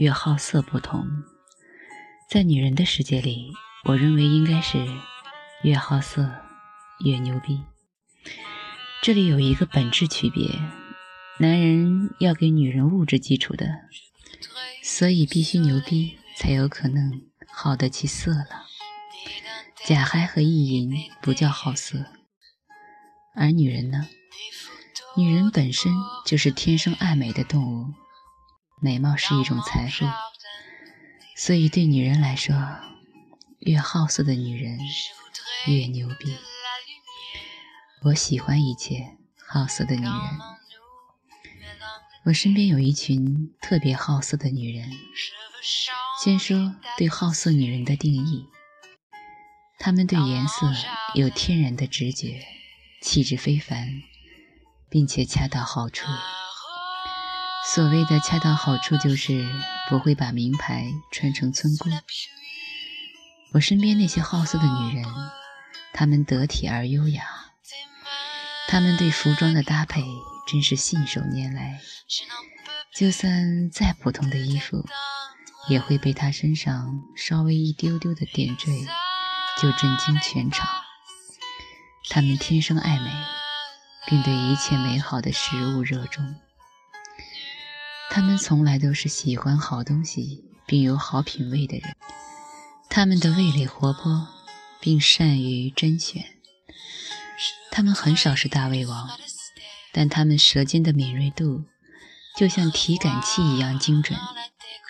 越好色不同，在女人的世界里，我认为应该是越好色越牛逼。这里有一个本质区别：男人要给女人物质基础的，所以必须牛逼才有可能好得起色了。假嗨和意淫不叫好色，而女人呢？女人本身就是天生爱美的动物，美貌是一种财富，所以对女人来说，越好色的女人越牛逼。我喜欢一切好色的女人。我身边有一群特别好色的女人。先说对好色女人的定义。她们对颜色有天然的直觉，气质非凡，并且恰到好处。所谓的恰到好处，就是不会把名牌穿成村姑。我身边那些好色的女人，她们得体而优雅，她们对服装的搭配真是信手拈来，就算再普通的衣服，也会被她身上稍微一丢丢的点缀。就震惊全场。他们天生爱美，并对一切美好的食物热衷。他们从来都是喜欢好东西并有好品味的人。他们的味蕾活泼，并善于甄选。他们很少是大胃王，但他们舌尖的敏锐度就像体感器一样精准。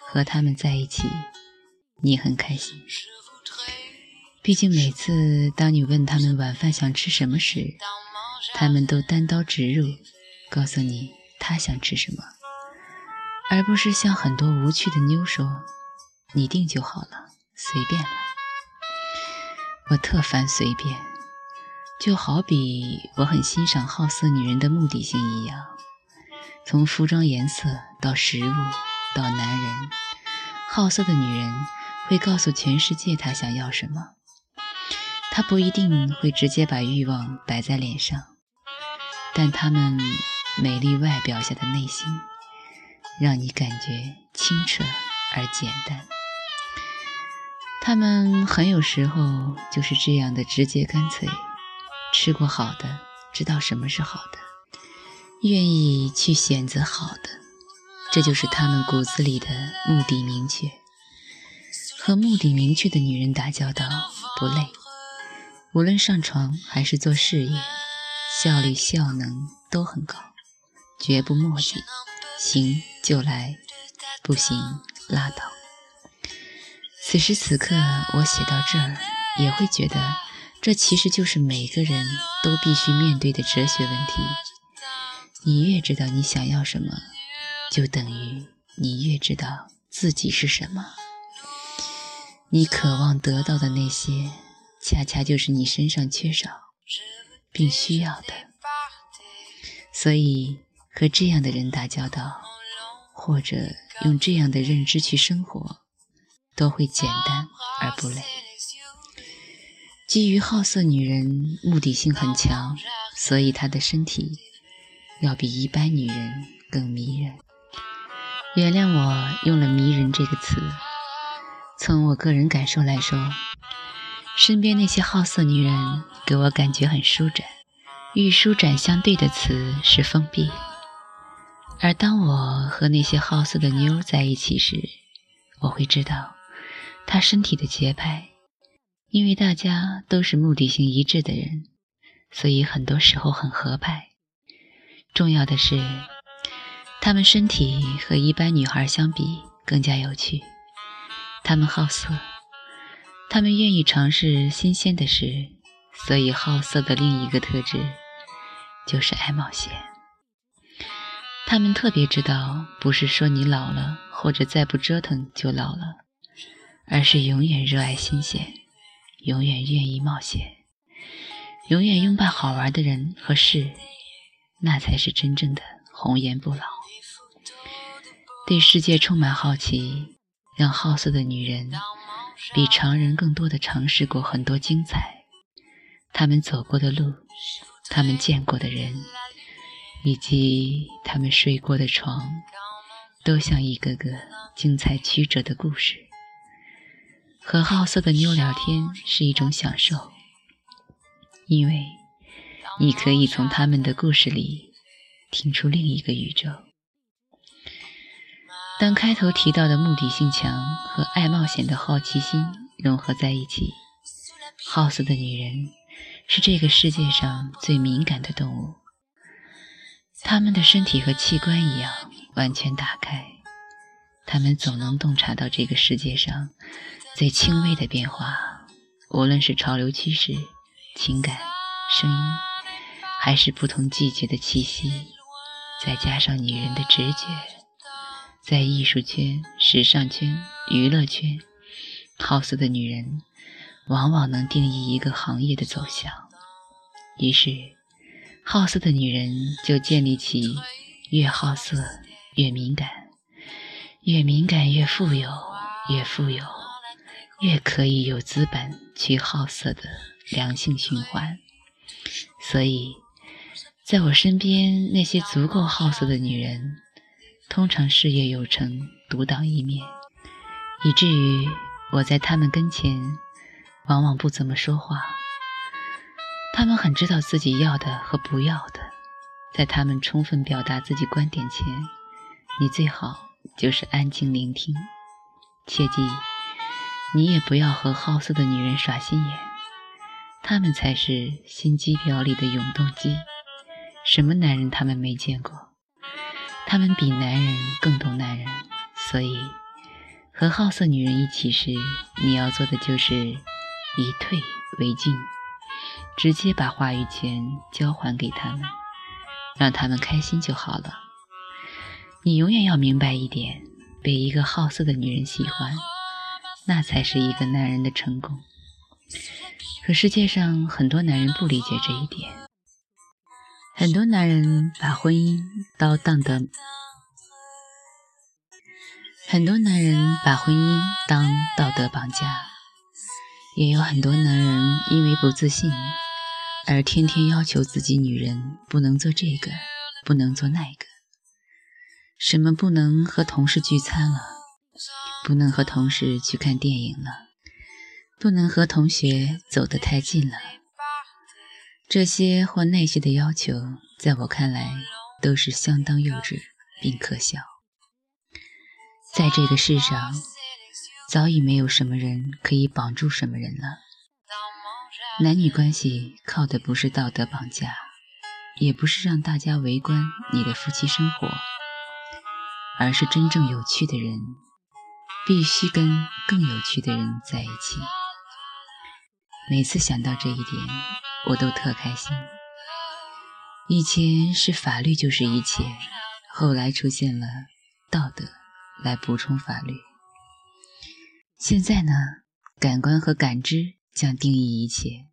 和他们在一起，你很开心。毕竟，每次当你问他们晚饭想吃什么时，他们都单刀直入，告诉你他想吃什么，而不是像很多无趣的妞说：“你定就好了，随便了。”我特烦随便，就好比我很欣赏好色女人的目的性一样。从服装颜色到食物到男人，好色的女人会告诉全世界她想要什么。他不一定会直接把欲望摆在脸上，但他们美丽外表下的内心，让你感觉清澈而简单。他们很有时候就是这样的直接干脆，吃过好的，知道什么是好的，愿意去选择好的，这就是他们骨子里的目的明确。和目的明确的女人打交道不累。无论上床还是做事业，效率效能都很高，绝不墨迹，行就来，不行拉倒。此时此刻，我写到这儿，也会觉得，这其实就是每个人都必须面对的哲学问题。你越知道你想要什么，就等于你越知道自己是什么。你渴望得到的那些。恰恰就是你身上缺少并需要的，所以和这样的人打交道，或者用这样的认知去生活，都会简单而不累。基于好色女人目的性很强，所以她的身体要比一般女人更迷人。原谅我用了“迷人”这个词，从我个人感受来说。身边那些好色女人给我感觉很舒展，与舒展相对的词是封闭。而当我和那些好色的妞在一起时，我会知道她身体的节拍，因为大家都是目的性一致的人，所以很多时候很合拍。重要的是，她们身体和一般女孩相比更加有趣，她们好色。他们愿意尝试新鲜的事，所以好色的另一个特质就是爱冒险。他们特别知道，不是说你老了或者再不折腾就老了，而是永远热爱新鲜，永远愿意冒险，永远拥抱好玩的人和事，那才是真正的红颜不老。对世界充满好奇，让好色的女人。比常人更多的尝试过很多精彩，他们走过的路，他们见过的人，以及他们睡过的床，都像一个个精彩曲折的故事。和好色的妞聊天是一种享受，因为你可以从他们的故事里听出另一个宇宙。当开头提到的目的性强和爱冒险的好奇心融合在一起，好色的女人是这个世界上最敏感的动物。他们的身体和器官一样完全打开，他们总能洞察到这个世界上。最轻微的变化，无论是潮流趋势、情感、声音，还是不同季节的气息，再加上女人的直觉，在艺术圈、时尚圈、娱乐圈，好色的女人往往能定义一个行业的走向。于是，好色的女人就建立起越好色越敏感，越敏感越富有，越富有。越可以有资本去好色的良性循环，所以，在我身边那些足够好色的女人，通常事业有成，独当一面，以至于我在她们跟前往往不怎么说话。他们很知道自己要的和不要的，在他们充分表达自己观点前，你最好就是安静聆听，切记。你也不要和好色的女人耍心眼，她们才是心机婊里的永动机。什么男人他们没见过？他们比男人更懂男人，所以和好色女人一起时，你要做的就是以退为进，直接把话语权交还给他们，让他们开心就好了。你永远要明白一点：被一个好色的女人喜欢。那才是一个男人的成功。可世界上很多男人不理解这一点，很多男人把婚姻当当得，很多男人把婚姻当道德绑架，也有很多男人因为不自信而天天要求自己女人不能做这个，不能做那个，什么不能和同事聚餐了。不能和同事去看电影了，不能和同学走得太近了。这些或那些的要求，在我看来都是相当幼稚并可笑。在这个世上，早已没有什么人可以绑住什么人了。男女关系靠的不是道德绑架，也不是让大家围观你的夫妻生活，而是真正有趣的人。必须跟更有趣的人在一起。每次想到这一点，我都特开心。以前是法律就是一切，后来出现了道德来补充法律。现在呢，感官和感知将定义一切。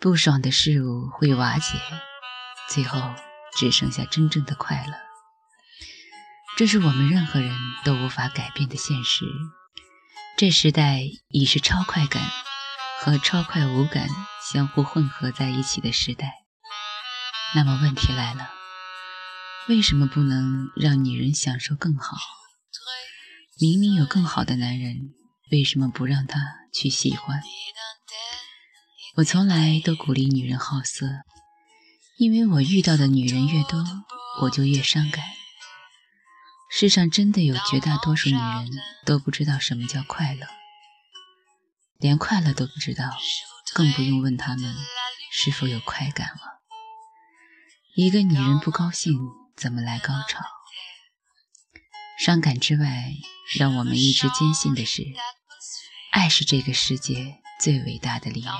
不爽的事物会瓦解，最后只剩下真正的快乐。这是我们任何人都无法改变的现实。这时代已是超快感和超快无感相互混合在一起的时代。那么问题来了，为什么不能让女人享受更好？明明有更好的男人，为什么不让他去喜欢？我从来都鼓励女人好色，因为我遇到的女人越多，我就越伤感。世上真的有绝大多数女人都不知道什么叫快乐，连快乐都不知道，更不用问她们是否有快感了。一个女人不高兴，怎么来高潮？伤感之外，让我们一直坚信的是，爱是这个世界最伟大的力量。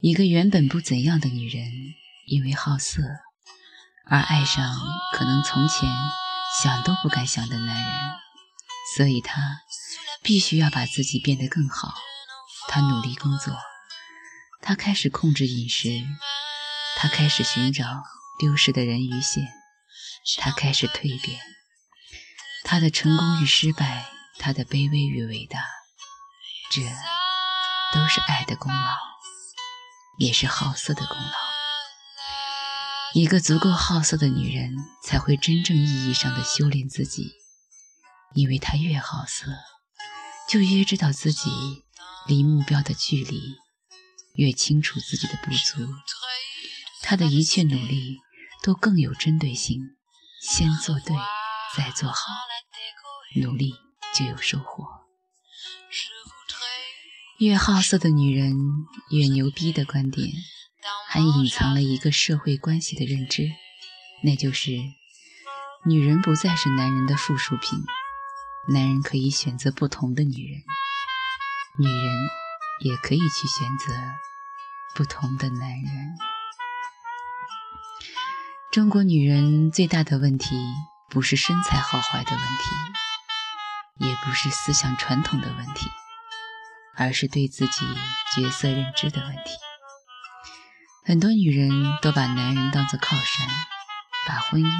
一个原本不怎样的女人，因为好色而爱上可能从前。想都不敢想的男人，所以他必须要把自己变得更好。他努力工作，他开始控制饮食，他开始寻找丢失的人鱼线，他开始蜕变。他的成功与失败，他的卑微与伟大，这都是爱的功劳，也是好色的功劳。一个足够好色的女人，才会真正意义上的修炼自己，因为她越好色，就越知道自己离目标的距离，越清楚自己的不足，她的一切努力都更有针对性，先做对，再做好，努力就有收获。越好色的女人，越牛逼的观点。还隐藏了一个社会关系的认知，那就是女人不再是男人的附属品，男人可以选择不同的女人，女人也可以去选择不同的男人。中国女人最大的问题不是身材好坏的问题，也不是思想传统的问题，而是对自己角色认知的问题。很多女人都把男人当作靠山，把婚姻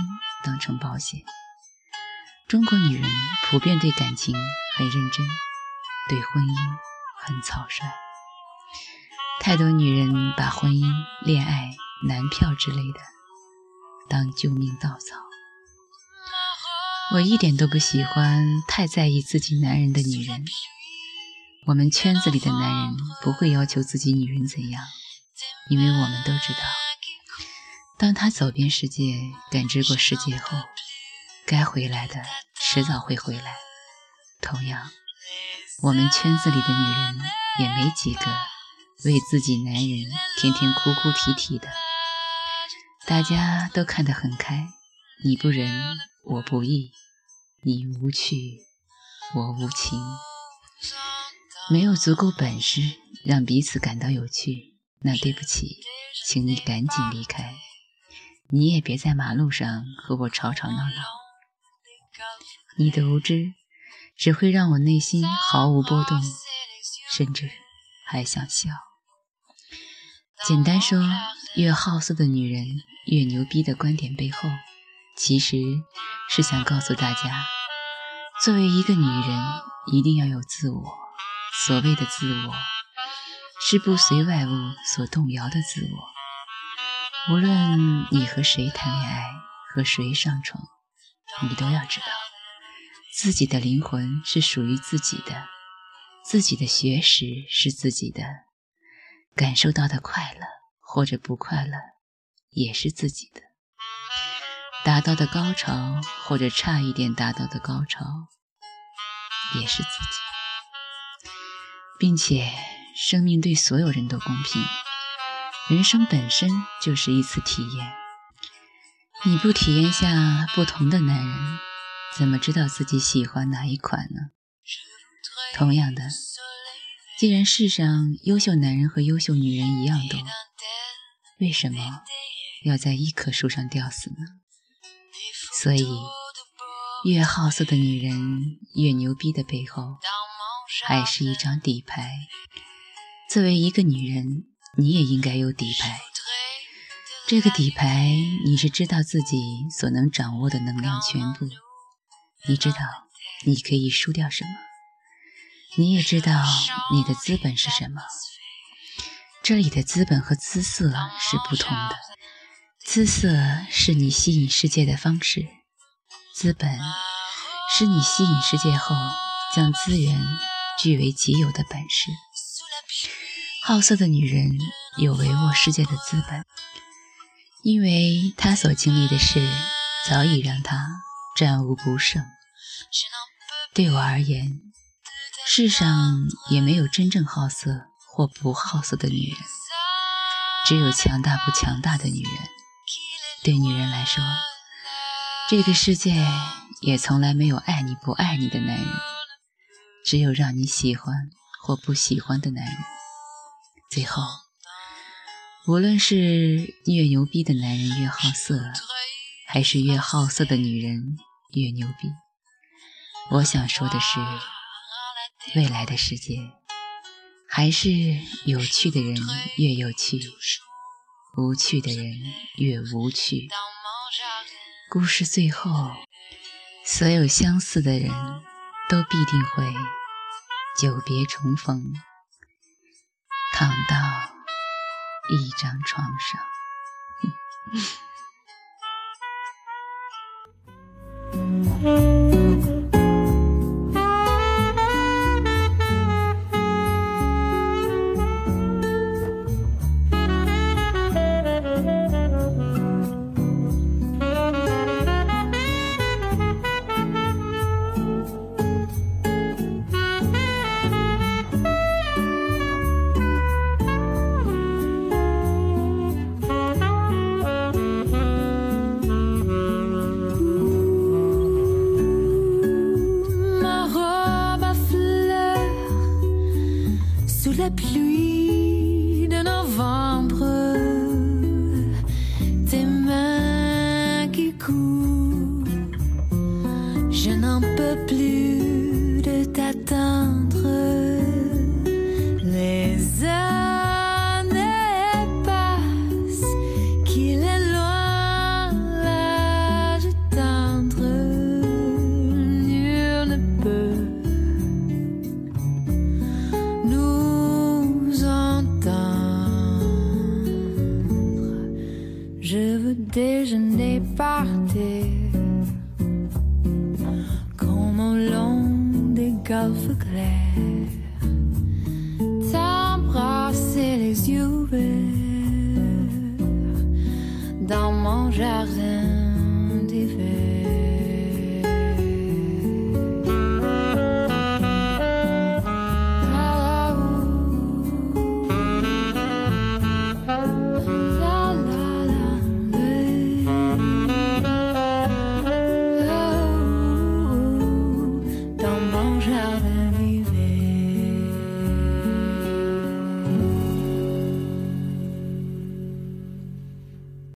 当成保险。中国女人普遍对感情很认真，对婚姻很草率。太多女人把婚姻、恋爱、男票之类的当救命稻草。我一点都不喜欢太在意自己男人的女人。我们圈子里的男人不会要求自己女人怎样。因为我们都知道，当他走遍世界、感知过世界后，该回来的迟早会回来。同样，我们圈子里的女人也没几个为自己男人天天哭哭啼啼的，大家都看得很开。你不仁，我不义；你无趣，我无情。没有足够本事让彼此感到有趣。那对不起，请你赶紧离开。你也别在马路上和我吵吵闹闹。你的无知只会让我内心毫无波动，甚至还想笑。简单说，越好色的女人越牛逼的观点背后，其实是想告诉大家：作为一个女人，一定要有自我。所谓的自我。是不随外物所动摇的自我。无论你和谁谈恋爱，和谁上床，你都要知道，自己的灵魂是属于自己的，自己的学识是自己的，感受到的快乐或者不快乐也是自己的，达到的高潮或者差一点达到的高潮也是自己，并且。生命对所有人都公平，人生本身就是一次体验。你不体验下不同的男人，怎么知道自己喜欢哪一款呢？同样的，既然世上优秀男人和优秀女人一样多，为什么要在一棵树上吊死呢？所以，越好色的女人越牛逼的背后，还是一张底牌。作为一个女人，你也应该有底牌。这个底牌，你是知道自己所能掌握的能量全部，你知道你可以输掉什么，你也知道你的资本是什么。这里的资本和姿色是不同的，姿色是你吸引世界的方式，资本是你吸引世界后将资源据为己有的本事。好色的女人有维握世界的资本，因为她所经历的事早已让她战无不胜。对我而言，世上也没有真正好色或不好色的女人，只有强大不强大的女人。对女人来说，这个世界也从来没有爱你不爱你的男人，只有让你喜欢或不喜欢的男人。最后，无论是越牛逼的男人越好色，还是越好色的女人越牛逼，我想说的是，未来的世界还是有趣的人越有趣，无趣的人越无趣。故事最后所有相似的人都必定会久别重逢躺到一张床上。mon jardin d'hiver.